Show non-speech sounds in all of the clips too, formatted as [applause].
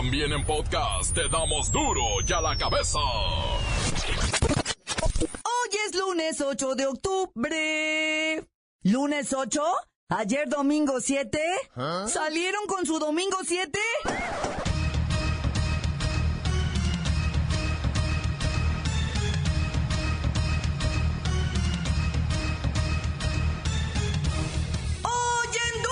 También en podcast te damos duro y a la cabeza. Hoy es lunes 8 de octubre. ¿Lunes 8? ¿Ayer domingo 7? ¿Salieron con su domingo 7? Oyen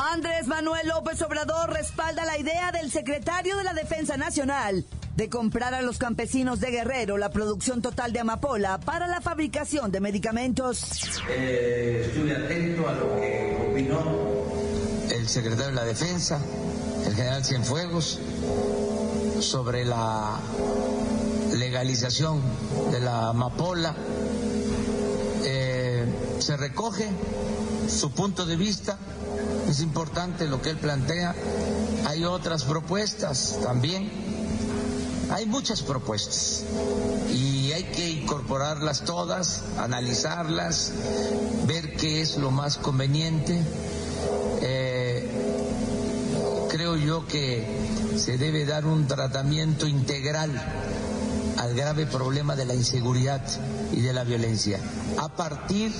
Andrés Manuel López Obrador respalda la idea del secretario de la Defensa Nacional de comprar a los campesinos de Guerrero la producción total de amapola para la fabricación de medicamentos. Eh, estuve atento a lo que opinó el secretario de la Defensa, el general Cienfuegos, sobre la legalización de la amapola. Eh, se recoge su punto de vista, es importante lo que él plantea. Hay otras propuestas también hay muchas propuestas y hay que incorporarlas todas, analizarlas, ver qué es lo más conveniente. Eh, creo yo que se debe dar un tratamiento integral al grave problema de la inseguridad y de la violencia, a partir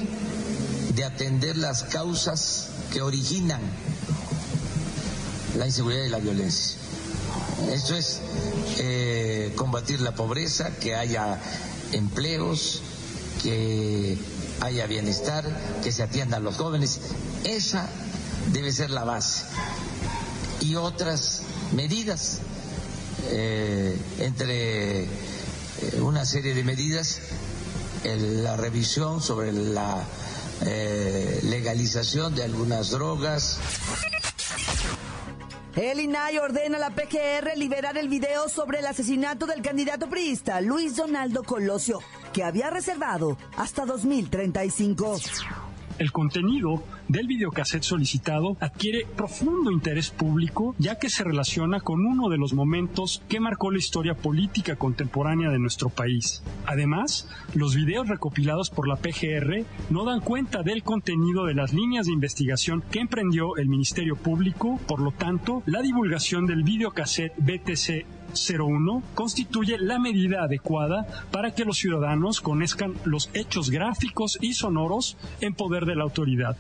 de atender las causas que originan la inseguridad y la violencia. Esto es eh, combatir la pobreza, que haya empleos, que haya bienestar, que se atiendan los jóvenes. Esa debe ser la base. Y otras medidas, eh, entre eh, una serie de medidas, la revisión sobre la eh, legalización de algunas drogas. El INAI ordena a la PGR liberar el video sobre el asesinato del candidato priista Luis Donaldo Colosio, que había reservado hasta 2035. El contenido del videocassette solicitado adquiere profundo interés público ya que se relaciona con uno de los momentos que marcó la historia política contemporánea de nuestro país. Además, los videos recopilados por la PGR no dan cuenta del contenido de las líneas de investigación que emprendió el Ministerio Público, por lo tanto, la divulgación del videocassette BTC 01 constituye la medida adecuada para que los ciudadanos conozcan los hechos gráficos y sonoros en poder de la autoridad.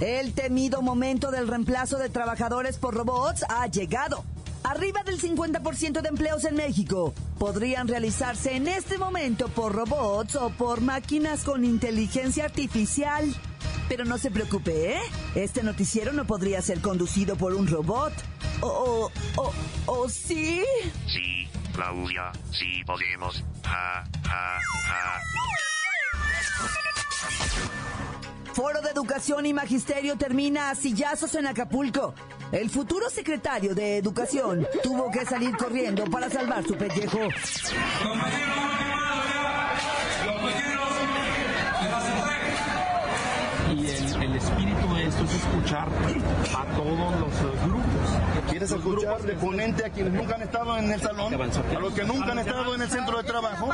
El temido momento del reemplazo de trabajadores por robots ha llegado. Arriba del 50% de empleos en México podrían realizarse en este momento por robots o por máquinas con inteligencia artificial. Pero no se preocupe, ¿eh? Este noticiero no podría ser conducido por un robot. ¿O, o, o, sí? Sí, Claudia, sí podemos. Ja, ja, ja. Foro de Educación y Magisterio termina a sillazos en Acapulco. El futuro secretario de Educación tuvo que salir corriendo para salvar su pellejo. y el, el espíritu de esto es escuchar a todos los grupos. ¿Quieres Los escuchar grupos de ponente a quienes nunca han estado en el salón? A los que nunca han estado en el centro de trabajo.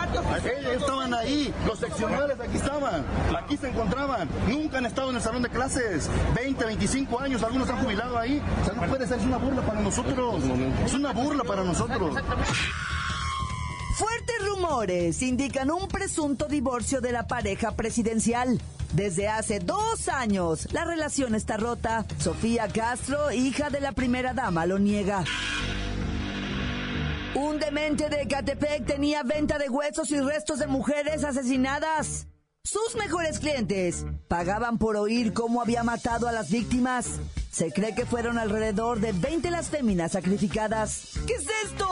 Ellos estaban ahí, los seccionales aquí estaban, aquí se encontraban. Nunca han estado en el salón de clases. 20, 25 años, algunos han jubilado ahí. O sea, no puede ser, es una burla para nosotros. Es una burla para nosotros. Fuertes rumores indican un presunto divorcio de la pareja presidencial. Desde hace dos años, la relación está rota. Sofía Castro, hija de la primera dama, lo niega. Un demente de Ecatepec tenía venta de huesos y restos de mujeres asesinadas. Sus mejores clientes pagaban por oír cómo había matado a las víctimas. Se cree que fueron alrededor de 20 las féminas sacrificadas. ¿Qué es esto?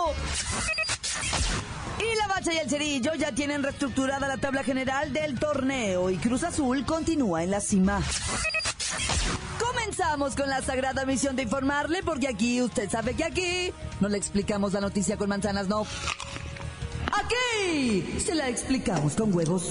Bacha y el Cerillo ya tienen reestructurada la tabla general del torneo y Cruz Azul continúa en la cima. Comenzamos con la sagrada misión de informarle, porque aquí, usted sabe que aquí no le explicamos la noticia con manzanas, no. Aquí se la explicamos con huevos.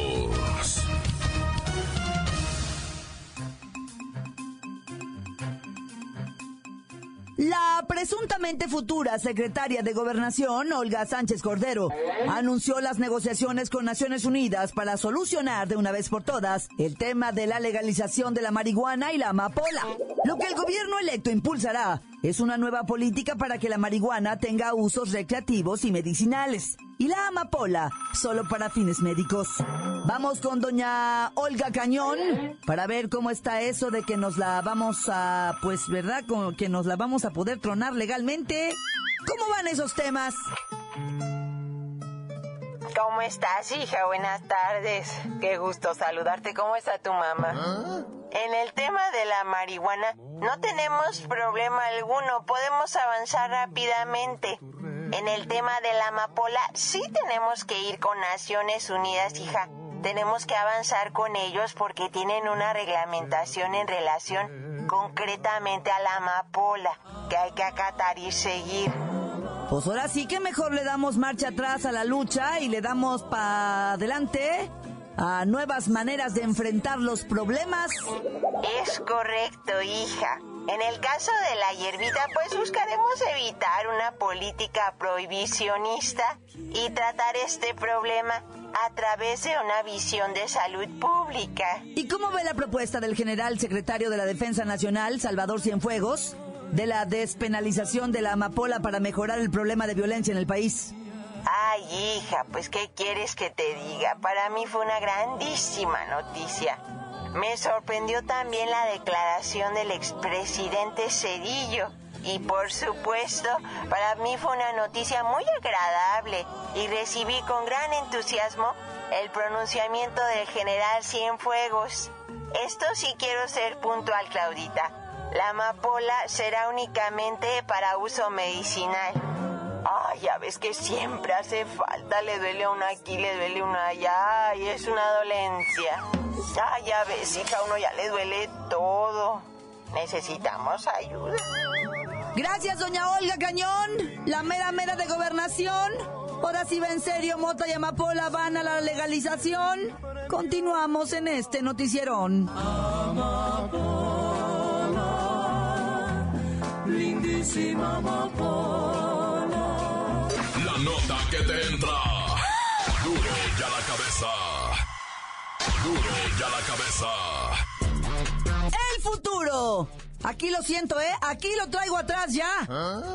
Presuntamente futura secretaria de Gobernación, Olga Sánchez Cordero, anunció las negociaciones con Naciones Unidas para solucionar de una vez por todas el tema de la legalización de la marihuana y la amapola. Lo que el gobierno electo impulsará es una nueva política para que la marihuana tenga usos recreativos y medicinales y la amapola solo para fines médicos. Vamos con doña Olga Cañón para ver cómo está eso de que nos la vamos a, pues, ¿verdad? Que nos la vamos a poder tronar legalmente. ¿Cómo van esos temas? ¿Cómo estás, hija? Buenas tardes. Qué gusto saludarte. ¿Cómo está tu mamá? En el tema de la marihuana, no tenemos problema alguno. Podemos avanzar rápidamente. En el tema de la amapola, sí tenemos que ir con Naciones Unidas, hija. Tenemos que avanzar con ellos porque tienen una reglamentación en relación concretamente a la amapola que hay que acatar y seguir. Pues ahora sí que mejor le damos marcha atrás a la lucha y le damos para adelante a nuevas maneras de enfrentar los problemas. Es correcto, hija. En el caso de la hierbita, pues buscaremos evitar una política prohibicionista y tratar este problema a través de una visión de salud pública. ¿Y cómo ve la propuesta del general secretario de la Defensa Nacional, Salvador Cienfuegos? De la despenalización de la amapola para mejorar el problema de violencia en el país. Ay, hija, pues ¿qué quieres que te diga? Para mí fue una grandísima noticia. Me sorprendió también la declaración del expresidente Cedillo. Y por supuesto, para mí fue una noticia muy agradable y recibí con gran entusiasmo el pronunciamiento del general Cienfuegos. Esto sí quiero ser puntual, Claudita. La amapola será únicamente para uso medicinal. Ay, ya ves que siempre hace falta, le duele una aquí, le duele una allá, ay, es una dolencia. Ay, ya ves, hija, uno ya le duele todo. Necesitamos ayuda. Gracias, doña Olga Cañón, la mera mera de gobernación. Ahora sí va en serio, Mota y Amapola van a la legalización. Continuamos en este noticierón. La nota que te entra. Duro ya la cabeza. Duro ya la cabeza. El futuro. Aquí lo siento, ¿eh? Aquí lo traigo atrás ya.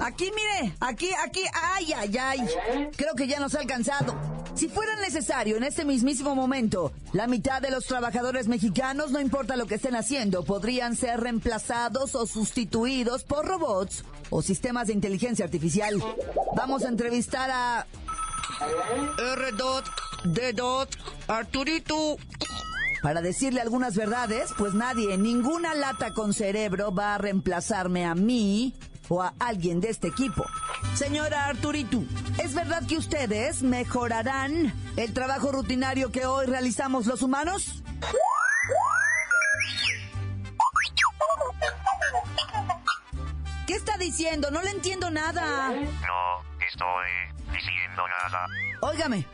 Aquí, mire. Aquí, aquí. Ay, ay, ay. Creo que ya nos ha alcanzado. Si fuera necesario en este mismísimo momento, la mitad de los trabajadores mexicanos, no importa lo que estén haciendo, podrían ser reemplazados o sustituidos por robots o sistemas de inteligencia artificial. Vamos a entrevistar a R. D. Arturito. Para decirle algunas verdades, pues nadie, ninguna lata con cerebro va a reemplazarme a mí o a alguien de este equipo. Señora Arturito, ¿es verdad que ustedes mejorarán el trabajo rutinario que hoy realizamos los humanos? ¿Qué está diciendo? No le entiendo nada. No estoy diciendo nada. Óigame,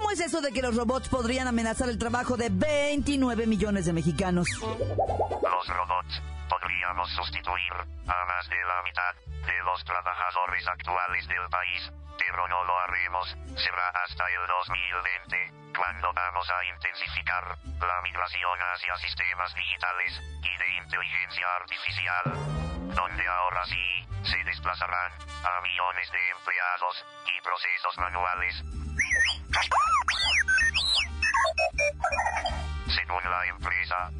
¿cómo es eso de que los robots podrían amenazar el trabajo de 29 millones de mexicanos? Los robots podríamos sustituir a más de la mitad de los trabajadores actuales del país, pero no lo haremos. Será hasta el 2020, cuando vamos a intensificar la migración hacia sistemas digitales y de inteligencia artificial, donde ahora sí se desplazarán a millones de empleados y procesos manuales. Según la empresa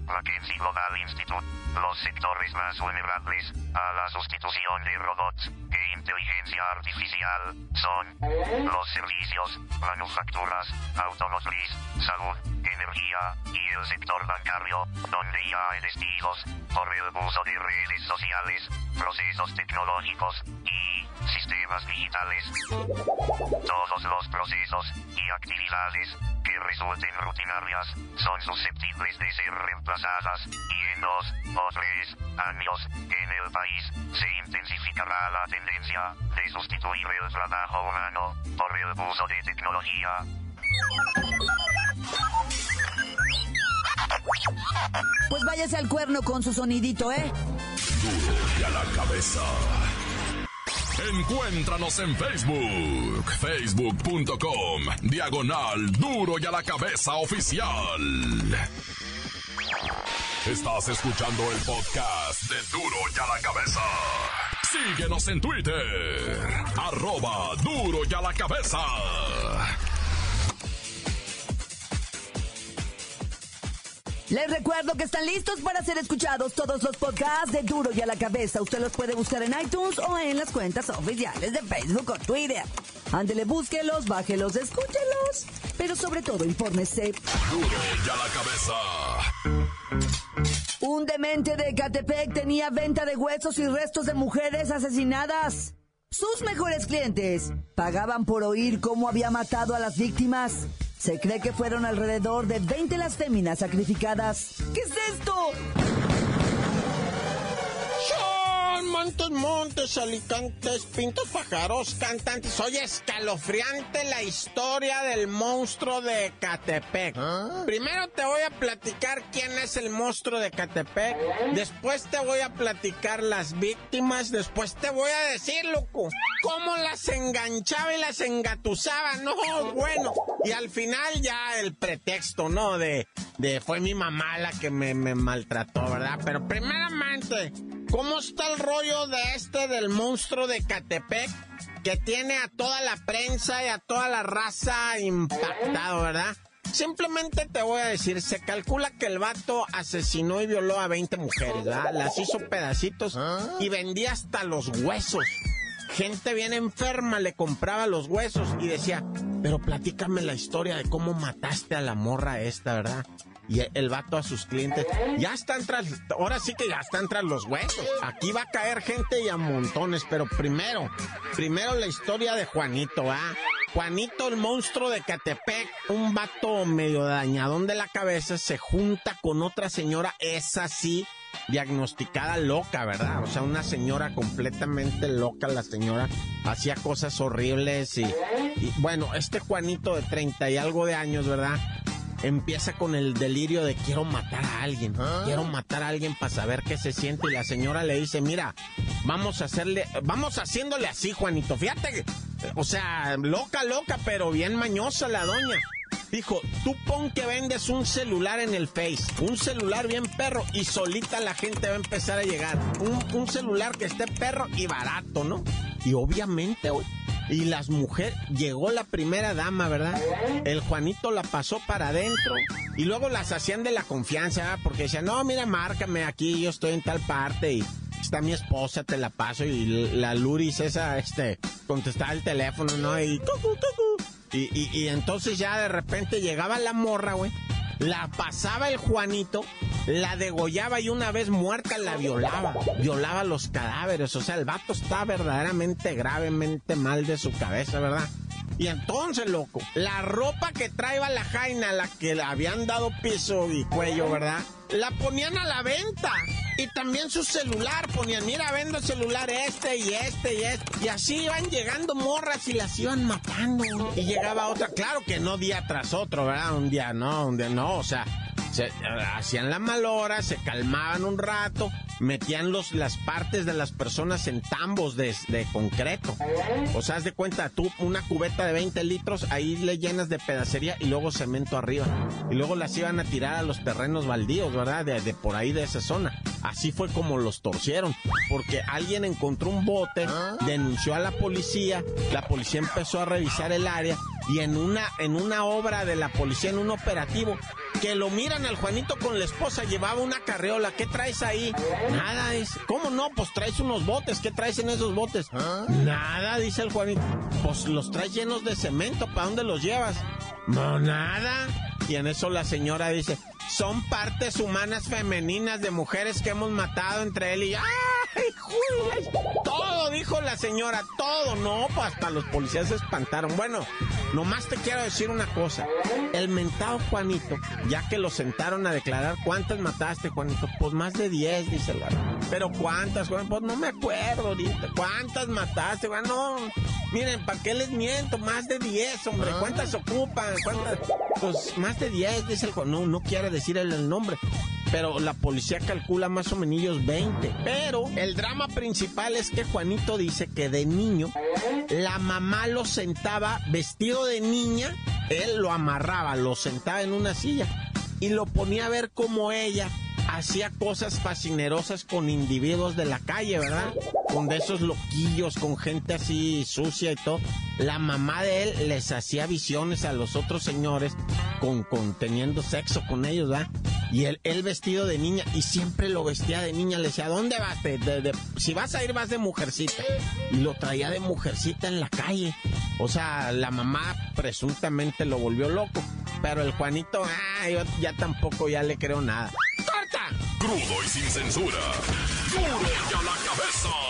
Global Institute, los sectores más vulnerables a la sustitución de robots e inteligencia artificial son los servicios, manufacturas, automotriz, salud, energía y el sector bancario, donde ya hay testigos por el uso de redes sociales, procesos tecnológicos y sistemas digitales. Todos los procesos y actividades que resulten rutinarias son susceptibles de ser reemplazadas y en dos o tres años en el país se intensificará la tendencia de sustituir el trabajo humano por el uso de tecnología. Pues váyase al cuerno con su sonidito, ¿eh? Duro y a la cabeza. Encuéntranos en Facebook, facebook.com, diagonal duro y a la cabeza oficial. Estás escuchando el podcast de duro y a la cabeza. Síguenos en Twitter, arroba duro y a la cabeza. Les recuerdo que están listos para ser escuchados todos los podcasts de Duro y a la Cabeza. Usted los puede buscar en iTunes o en las cuentas oficiales de Facebook o Twitter. Ándele, búsquelos, bájelos, escúchelos. Pero sobre todo, infórmese. Duro y a la cabeza. Un demente de Catepec tenía venta de huesos y restos de mujeres asesinadas. Sus mejores clientes pagaban por oír cómo había matado a las víctimas. Se cree que fueron alrededor de 20 las féminas sacrificadas. ¿Qué es esto? Montes, montes, alicantes, pintos, pájaros, cantantes. Oye, escalofriante la historia del monstruo de Catepec. Primero te voy a platicar quién es el monstruo de Catepec. Después te voy a platicar las víctimas. Después te voy a decir, loco, cómo las enganchaba y las engatusaba. No, bueno. Y al final ya el pretexto, ¿no? De, de fue mi mamá la que me, me maltrató, ¿verdad? Pero primeramente, ¿cómo está el rollo de este del monstruo de Catepec? Que tiene a toda la prensa y a toda la raza impactado, ¿verdad? Simplemente te voy a decir, se calcula que el vato asesinó y violó a 20 mujeres, ¿verdad? Las hizo pedacitos y vendía hasta los huesos. Gente bien enferma le compraba los huesos y decía, pero platícame la historia de cómo mataste a la morra esta, ¿verdad? Y el vato a sus clientes, ya están tras, ahora sí que ya están tras los huesos. Aquí va a caer gente y a montones, pero primero, primero la historia de Juanito, ¿ah? Juanito, el monstruo de Catepec, un vato medio dañadón de la cabeza, se junta con otra señora, es así, diagnosticada loca, ¿verdad? O sea, una señora completamente loca, la señora hacía cosas horribles y, y bueno, este Juanito de 30 y algo de años, ¿verdad? Empieza con el delirio de quiero matar a alguien, quiero matar a alguien para saber qué se siente y la señora le dice, mira, vamos a hacerle, vamos haciéndole así, Juanito, fíjate, que, o sea, loca, loca, pero bien mañosa la doña. Dijo, tú pon que vendes un celular en el Face, un celular bien perro y solita la gente va a empezar a llegar. Un, un celular que esté perro y barato, ¿no? Y obviamente. Y las mujeres, llegó la primera dama, ¿verdad? El Juanito la pasó para adentro y luego las hacían de la confianza, porque decían, no, mira, márcame aquí, yo estoy en tal parte y está mi esposa, te la paso y la Luris esa, este, contestaba el teléfono, ¿no? Y. Y, y, y entonces ya de repente llegaba la morra, güey. La pasaba el Juanito, la degollaba y una vez muerta la violaba. Violaba los cadáveres. O sea, el vato está verdaderamente gravemente mal de su cabeza, ¿verdad? Y entonces, loco, la ropa que traía la Jaina, la que le habían dado piso y cuello, ¿verdad? La ponían a la venta. Y también su celular, ponían, mira, vendo el celular este y este y este. Y así iban llegando morras y las iban matando. Y llegaba otra, claro que no día tras otro, ¿verdad? Un día no, un día no, o sea, se, hacían la malora, se calmaban un rato, metían los, las partes de las personas en tambos de, de concreto. O sea, haz de cuenta, tú una cubeta de 20 litros, ahí le llenas de pedacería y luego cemento arriba. Y luego las iban a tirar a los terrenos baldíos, ¿verdad? De, de por ahí de esa zona. Así fue como los torcieron, porque alguien encontró un bote, denunció a la policía, la policía empezó a revisar el área y en una, en una obra de la policía, en un operativo, que lo miran al Juanito con la esposa, llevaba una carreola, ¿qué traes ahí? Nada, es, ¿cómo no? Pues traes unos botes, ¿qué traes en esos botes? Nada, dice el Juanito, pues los traes llenos de cemento, ¿para dónde los llevas? No, nada. Y en eso la señora dice, son partes humanas femeninas de mujeres que hemos matado entre él y... ¡Ay, Todo, dijo la señora, todo. No, pues hasta los policías se espantaron. Bueno, nomás te quiero decir una cosa. El mentado Juanito, ya que lo sentaron a declarar, ¿cuántas mataste, Juanito? Pues más de 10, dice el. Pero ¿cuántas, Juan? Pues no me acuerdo ahorita. ¿Cuántas mataste, Juan? No, miren, ¿para qué les miento? Más de 10, hombre. ¿Cuántas ocupan? ¿Cuántas? Pues más de 10, dice el Juan. No, no quiere decir el, el nombre pero la policía calcula más o menos 20. Pero el drama principal es que Juanito dice que de niño la mamá lo sentaba vestido de niña, él lo amarraba, lo sentaba en una silla y lo ponía a ver como ella hacía cosas fascinerosas con individuos de la calle, ¿verdad? Con de esos loquillos, con gente así sucia y todo. La mamá de él les hacía visiones a los otros señores con, con teniendo sexo con ellos, ¿verdad? Y él, vestido de niña, y siempre lo vestía de niña, le decía, ¿dónde vas? De, si vas a ir, vas de mujercita. Y lo traía de mujercita en la calle. O sea, la mamá presuntamente lo volvió loco. Pero el Juanito, ah, yo ya tampoco ya le creo nada. ¡Corta! Crudo y sin censura. Duro a la cabeza.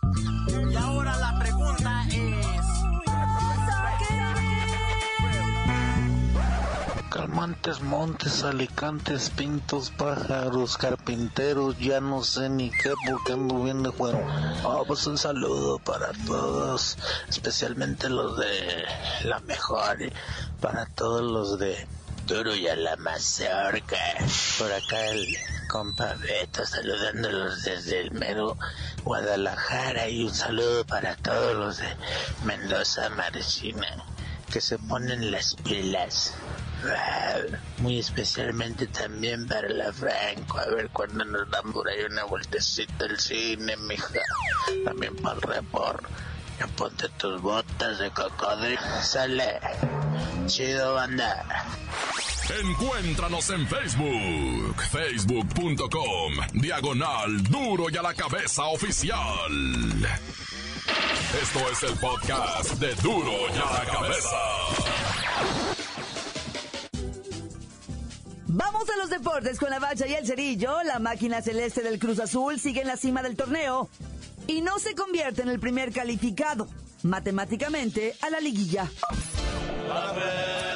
Calmantes, montes, alicantes, pintos, pájaros, carpinteros, ya no sé ni qué porque ando bien de juego. Ah, pues un saludo para todos, especialmente los de la mejor, para todos los de Duro y a la mazorca. Por acá el compa Beto saludándolos desde el mero Guadalajara y un saludo para todos los de Mendoza, Marcina, que se ponen las pilas. Muy especialmente también para la Franco. A ver cuándo nos dan por ahí una vueltecita al cine, mija. También para el report. Ya ponte tus botas de cocodrilo. Sale. Chido, banda. Encuéntranos en Facebook, facebook.com, diagonal duro y a la cabeza oficial. Esto es el podcast de duro y a la cabeza. Vamos a los deportes con la bacha y el cerillo. La máquina celeste del Cruz Azul sigue en la cima del torneo y no se convierte en el primer calificado matemáticamente a la liguilla. ¡La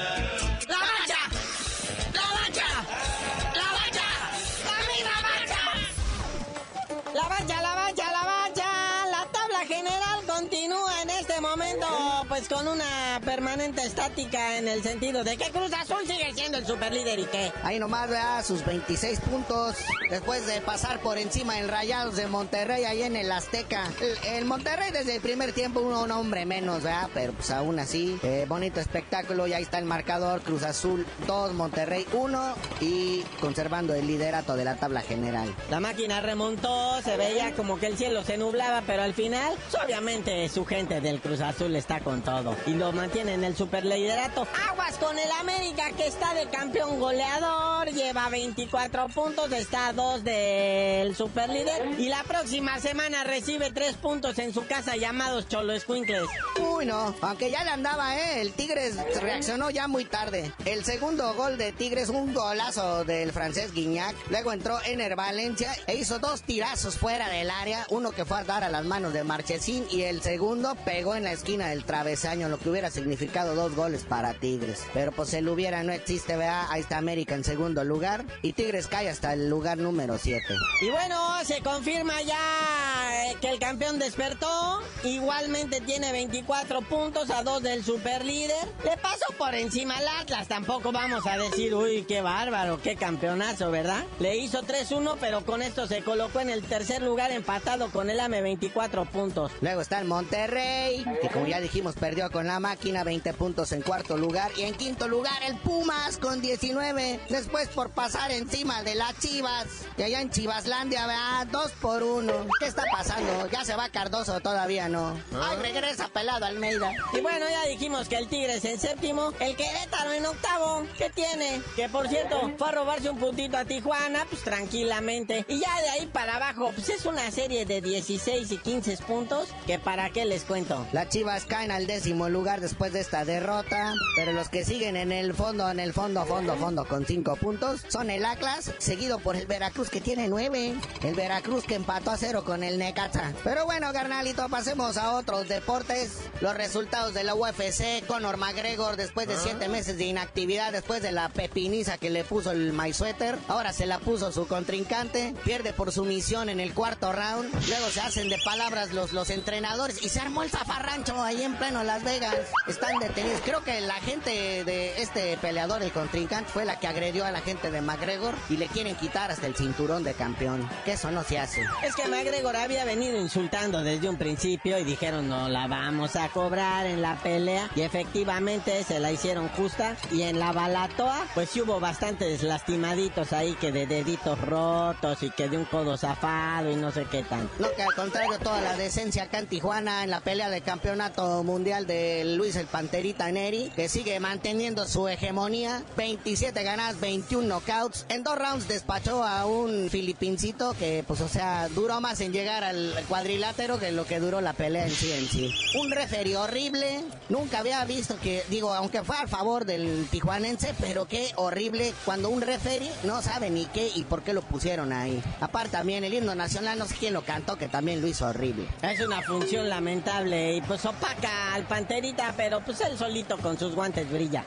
pues con una permanente estática en el sentido de que Cruz Azul sigue siendo el superlíder y que. Ahí nomás, vea sus 26 puntos después de pasar por encima el Rayados de Monterrey ahí en el Azteca. El, el Monterrey desde el primer tiempo uno, un hombre menos, ¿verdad? Pero pues aún así, eh, bonito espectáculo y ahí está el marcador. Cruz Azul 2, Monterrey 1 y conservando el liderato de la tabla general. La máquina remontó, se veía como que el cielo se nublaba, pero al final, obviamente su gente del Cruz Azul está con todo y lo mantiene en el superliderato. Aguas con el América que está de campeón goleador, lleva 24 puntos, está a 2 del superlíder y la próxima semana recibe 3 puntos en su casa llamados Cholo Escuincles. Uy, no, aunque ya le andaba, ¿eh? El Tigres reaccionó ya muy tarde. El segundo gol de Tigres, un golazo del francés Guignac. Luego entró Ener Valencia e hizo dos tirazos fuera del área. Uno que fue a dar a las manos de Marchesín y el segundo pegó en la esquina del travesaño, lo que hubiera significado dos goles para Tigres. Pero pues el hubiera no existe, vea. Ahí está América en segundo lugar y Tigres cae hasta el lugar número 7. Y bueno, se confirma ya que el campeón despertó, igualmente tiene 24 puntos a dos del superlíder. Le pasó por encima al Atlas, tampoco vamos a decir, uy, qué bárbaro, qué campeonazo, ¿verdad? Le hizo 3-1, pero con esto se colocó en el tercer lugar empatado con el AME 24 puntos. Luego está el Monterrey, que como ya dijimos perdió con la máquina 20 puntos en cuarto lugar. Y en quinto lugar el Pumas con 19. Después por pasar encima de las Chivas. Y allá en Chivaslandia, ¿verdad? Dos por uno. ¿Qué está pasando? ¿Ya se va Cardoso todavía no? Ay, regresa pelado Almeida. Y bueno, ya dijimos que el Tigres en séptimo, el Querétaro en octavo. ¿Qué tiene? Que por cierto, fue a robarse un puntito a Tijuana, pues tranquilamente. Y ya de ahí para abajo, pues es una serie de 16 y 15 puntos que para qué les cuento. Las Chivas caen al décimo lugar después de esta derrota, pero los que siguen en el fondo, en el fondo, fondo, fondo con cinco puntos son el Atlas, seguido por el Veracruz que tiene nueve. El Veracruz que empató a cero con el Necaxa. Pero bueno, carnalito, pasemos a otros deportes. Los resultados de la UFC, Conor McGregor después de siete meses de inactividad, después de la pepiniza que le puso el My Sweater, ahora se la puso su contrincante, pierde por sumisión en el cuarto round, luego se hacen de palabras los, los entrenadores y se armó el zafarrancho ahí en pleno Las Vegas. Están detenidos. Creo que la gente de este peleador, el contrincante, fue la que agredió a la gente de McGregor y le quieren quitar hasta el cinturón de campeón. Que eso no se hace. Es que McGregor había venido insultando desde un principio y dijeron no la vamos a cobrar en la pelea y efectivamente se la hicieron justa. Y en la balatoa pues sí hubo bastantes lastimaditos ahí que de deditos rotos y que de un codo zafado y no sé qué tan. No, que al contrario toda la decencia acá en Tijuana en la pelea del campeonato mundial de Luis el Panterita Neri que sigue manteniendo su hegemonía. 27 ganadas 21 knockouts. En dos rounds despachó a un filipincito que pues o sea duró más en llegar al cuadrilátero que lo que duró la pelea en sí en sí. Un referee horrible, nunca había visto que, digo, aunque fue a favor del tijuanense, pero qué horrible cuando un referee no sabe ni qué y por qué lo pusieron ahí. Aparte también el himno nacional, no sé quién lo cantó, que también lo hizo horrible. Es una función lamentable y pues opaca al panterita, pero pues él solito con sus guantes brilla.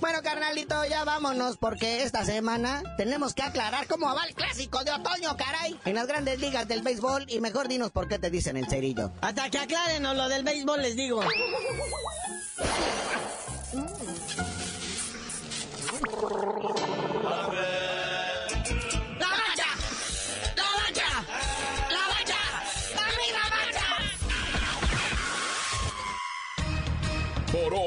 Bueno, carnalito, ya vámonos porque esta semana tenemos que aclarar cómo va el clásico de otoño, caray. En las grandes ligas del béisbol y mejor dinos por qué te dicen el cerillo. Hasta que aclaren lo del béisbol les digo. [laughs]